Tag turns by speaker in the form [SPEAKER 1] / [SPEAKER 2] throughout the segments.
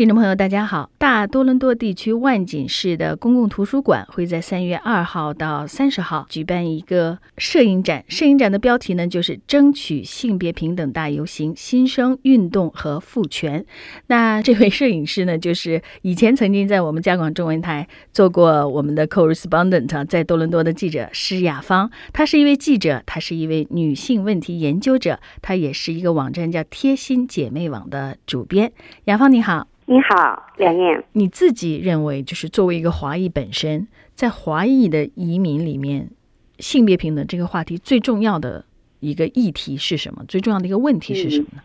[SPEAKER 1] 听众朋友，大家好！大多伦多地区万锦市的公共图书馆会在三月二号到三十号举办一个摄影展。摄影展的标题呢，就是“争取性别平等大游行：新生运动和赋权”。那这位摄影师呢，就是以前曾经在我们加广中文台做过我们的 correspondent，在多伦多的记者施雅芳。她是一位记者，她是一位女性问题研究者，她也是一个网站叫“贴心姐妹网”的主编。雅芳，你好。
[SPEAKER 2] 你好，梁燕。
[SPEAKER 1] 你自己认为，就是作为一个华裔本身，在华裔的移民里面，性别平等这个话题最重要的一个议题是什么？最重要的一个问题是什么呢？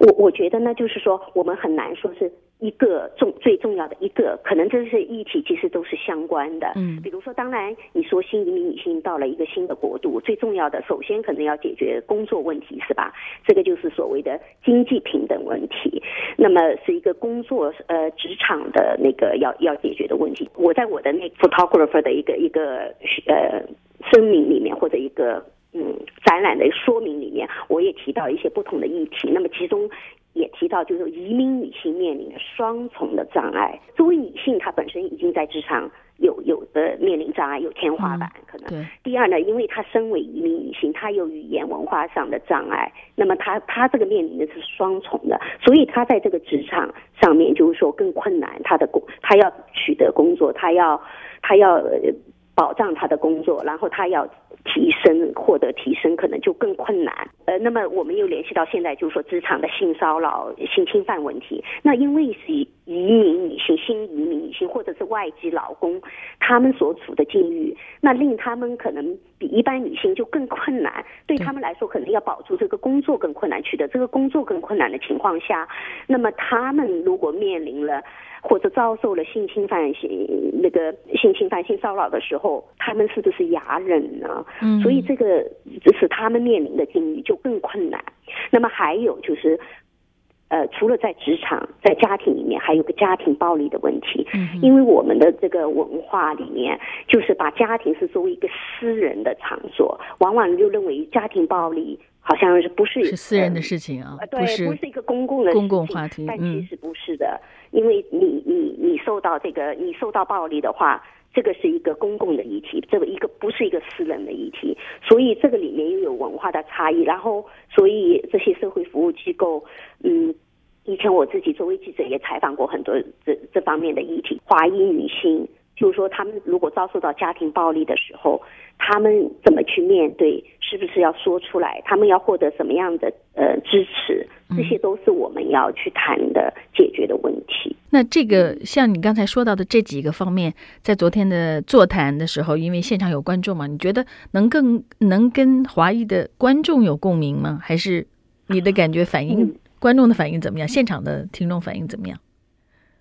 [SPEAKER 2] 我我觉得呢，就是说，我们很难说是。一个重最重要的一个，可能这些议题其实都是相关的。嗯，比如说，当然你说新移民女性到了一个新的国度，最重要的首先可能要解决工作问题，是吧？这个就是所谓的经济平等问题。那么是一个工作呃职场的那个要要解决的问题。我在我的那 photographer 的一个一个呃声明里面或者一个嗯展览的说明里面，我也提到一些不同的议题。那么其中。也提到，就是移民女性面临的双重的障碍。作为女性，她本身已经在职场有有的面临障碍，有天花板可能。第二呢，因为她身为移民女性，她有语言文化上的障碍，那么她她这个面临的是双重的，所以她在这个职场上面就是说更困难。她的工，她要取得工作，她要她要保障她的工作，然后她要。提升获得提升可能就更困难，呃，那么我们又联系到现在就是说职场的性骚扰、性侵犯问题。那因为是移民女性、新移民女性或者是外籍劳工，他们所处的境遇，那令他们可能比一般女性就更困难。对他们来说，可能要保住这个工作更困难，取得这个工作更困难的情况下，那么他们如果面临了。或者遭受了性侵犯、性那个性侵犯、性骚扰的时候，他们是不是哑忍呢？嗯，所以这个使他们面临的境遇就更困难。那么还有就是，呃，除了在职场、在家庭里面，还有个家庭暴力的问题。嗯，因为我们的这个文化里面，就是把家庭是作为一个私人的场所，往往就认为家庭暴力。好像是不是
[SPEAKER 1] 是私人的事情啊？
[SPEAKER 2] 对，不是一个公共的
[SPEAKER 1] 公共话题。
[SPEAKER 2] 但其实不是的，因为你你你受到这个你受到暴力的话，这个是一个公共的议题，这个一个不是一个私人的议题，所以这个里面又有文化的差异。然后，所以这些社会服务机构，嗯，以前我自己作为记者也采访过很多这这方面的议题，华裔女性。就是说，他们如果遭受到家庭暴力的时候，他们怎么去面对？是不是要说出来？他们要获得什么样的呃支持？这些都是我们要去谈的、解决的问题。
[SPEAKER 1] 那这个像你刚才说到的这几个方面，在昨天的座谈的时候，因为现场有观众嘛，你觉得能更能跟华裔的观众有共鸣吗？还是你的感觉反应，观众的反应怎么样？现场的听众反应怎么样？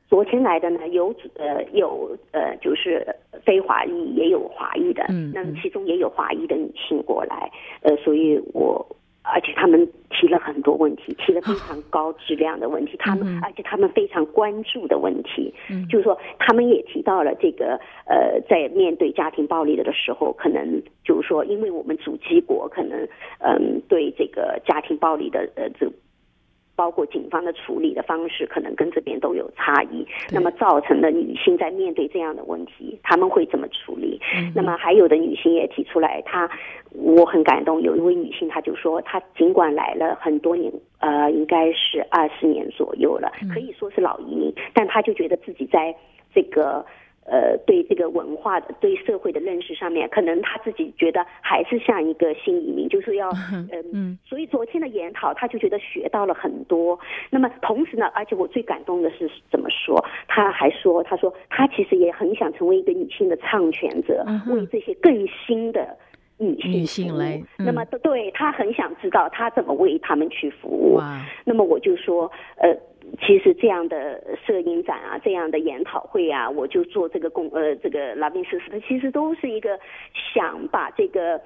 [SPEAKER 2] 昨天来的呢，有呃有呃就是非华裔，也有华裔的，嗯，那么其中也有华裔的女性过来，呃，所以我而且他们提了很多问题，提了非常高质量的问题，他们而且他们非常关注的问题，嗯，就是说他们也提到了这个呃，在面对家庭暴力的的时候，可能就是说，因为我们主机国可能嗯对这个家庭暴力的呃这。包括警方的处理的方式，可能跟这边都有差异。那么造成的女性在面对这样的问题，他们会怎么处理？那么还有的女性也提出来，她我很感动。有一位女性，她就说，她尽管来了很多年，呃，应该是二十年左右了，可以说是老移民，但她就觉得自己在这个。呃，对这个文化的、对社会的认识上面，可能他自己觉得还是像一个新移民，就是要 嗯，所以昨天的研讨，他就觉得学到了很多。那么同时呢，而且我最感动的是怎么说？他还说，他说他其实也很想成为一个女性的唱权者，为这些更新的女性
[SPEAKER 1] 女性来。
[SPEAKER 2] 那么对他很想知道他怎么为他们去服务。那么我就说，呃。其实这样的摄影展啊，这样的研讨会啊，我就做这个公呃这个拉宾斯斯，它其实都是一个想把这个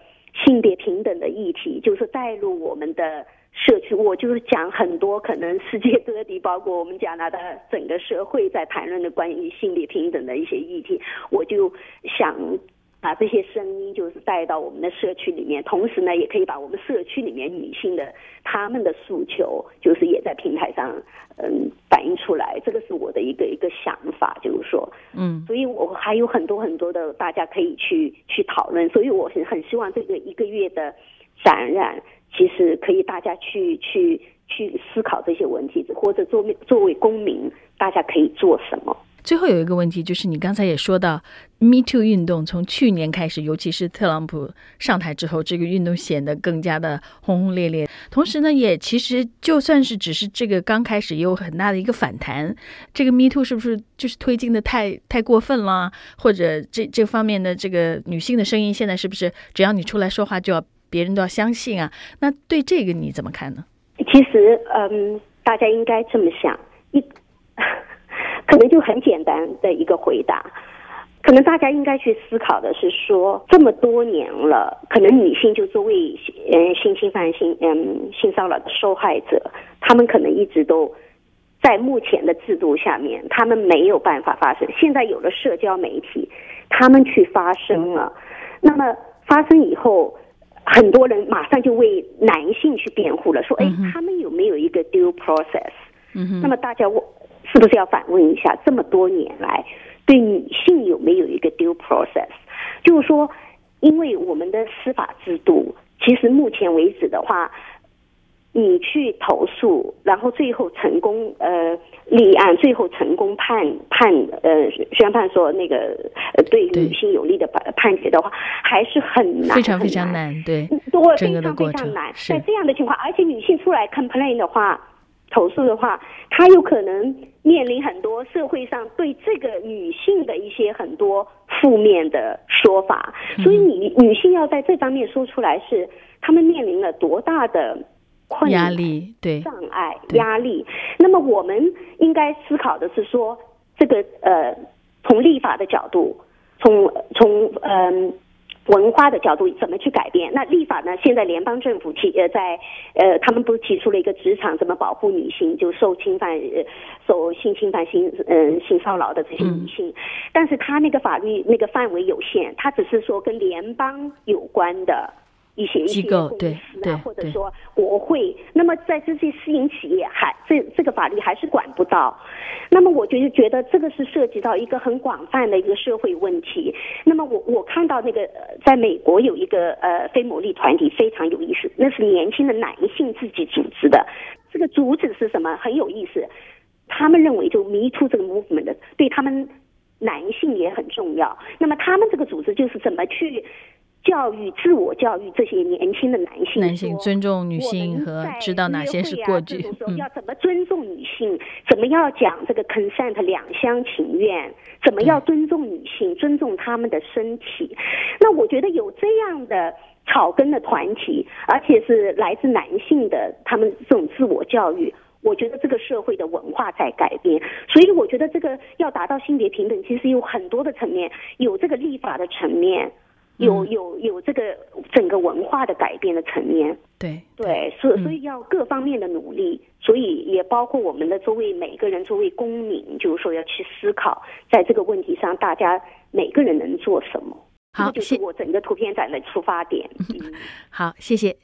[SPEAKER 2] 性别平等的议题，就是带入我们的社区。我就是讲很多可能世界各地，包括我们加拿大整个社会在谈论的关于性别平等的一些议题，我就想把这些声音就是带到我们的社区里面，同时呢，也可以把我们社区里面女性的她们的诉求，就是也在平台上嗯反映出来。这个是我的一个一个想法，就是说，
[SPEAKER 1] 嗯，
[SPEAKER 2] 所以我还有很多很多的大家可以去去讨论。所以我很很希望这个一个月的展览，其实可以大家去去去思考这些问题，或者作为作为公民，大家可以做什么。
[SPEAKER 1] 最后有一个问题，就是你刚才也说到，Me Too 运动从去年开始，尤其是特朗普上台之后，这个运动显得更加的轰轰烈烈。同时呢，也其实就算是只是这个刚开始，也有很大的一个反弹。这个 Me Too 是不是就是推进的太太过分了？或者这这方面的这个女性的声音，现在是不是只要你出来说话，就要别人都要相信啊？那对这个你怎么看呢？
[SPEAKER 2] 其实，嗯，大家应该这么想一。可能就很简单的一个回答，可能大家应该去思考的是说，这么多年了，可能女性就作为嗯性侵犯、性嗯性骚扰的受害者，她们可能一直都在目前的制度下面，她们没有办法发声。现在有了社交媒体，她们去发声了，那么发生以后，很多人马上就为男性去辩护了，说，哎，他们有没有一个 due process？
[SPEAKER 1] 嗯
[SPEAKER 2] 那么大家我。是不是要反问一下，这么多年来对女性有没有一个 due process？就是说，因为我们的司法制度，其实目前为止的话，你去投诉，然后最后成功呃立案，最后成功判判呃宣判说那个呃对女性有利的判判决的话，还是很难，
[SPEAKER 1] 非常非常难，对，
[SPEAKER 2] 多非常非常难。在这样的情况，而且女性出来 complain 的话。投诉的话，她有可能面临很多社会上对这个女性的一些很多负面的说法，所以女女性要在这方面说出来，是她们面临了多大的困
[SPEAKER 1] 难、压力、对
[SPEAKER 2] 障碍、压力。那么我们应该思考的是说，这个呃，从立法的角度，从从嗯。文化的角度怎么去改变？那立法呢？现在联邦政府提呃在呃，他们不是提出了一个职场怎么保护女性，就受侵犯、受性侵犯、性嗯性骚扰的这些女性，但是他那个法律那个范围有限，他只是说跟联邦有关的。一些一些公司啊，或者说国会，那么在这些私营企业还这这个法律还是管不到。那么我就是觉得这个是涉及到一个很广泛的一个社会问题。我我看到那个在美国有一个呃非牟利团体非常有意思，那是年轻的男性自己组织的。这个组织是什么？很有意思。他们认为就迷途这个 movement 的对他们男性也很重要。那么他们这个组织就是怎么去。教育、自我教育这些年轻的男性，
[SPEAKER 1] 男性尊重女性和知道哪些是过去，
[SPEAKER 2] 要怎么尊重女性，怎么要讲这个 consent 两厢情愿，怎么要尊重女性，尊重他们的身体。那我觉得有这样的草根的团体，而且是来自男性的，他们这种自我教育，我觉得这个社会的文化在改变。所以我觉得这个要达到性别平等，其实有很多的层面，有这个立法的层面。有有有这个整个文化的改变的层面，
[SPEAKER 1] 对
[SPEAKER 2] 对，所所以要各方面的努力，所以也包括我们的作为每个人作为公民，就是说要去思考，在这个问题上，大家每个人能做什么。
[SPEAKER 1] 好，
[SPEAKER 2] 就是我整个图片展的出发点。
[SPEAKER 1] 好，谢谢。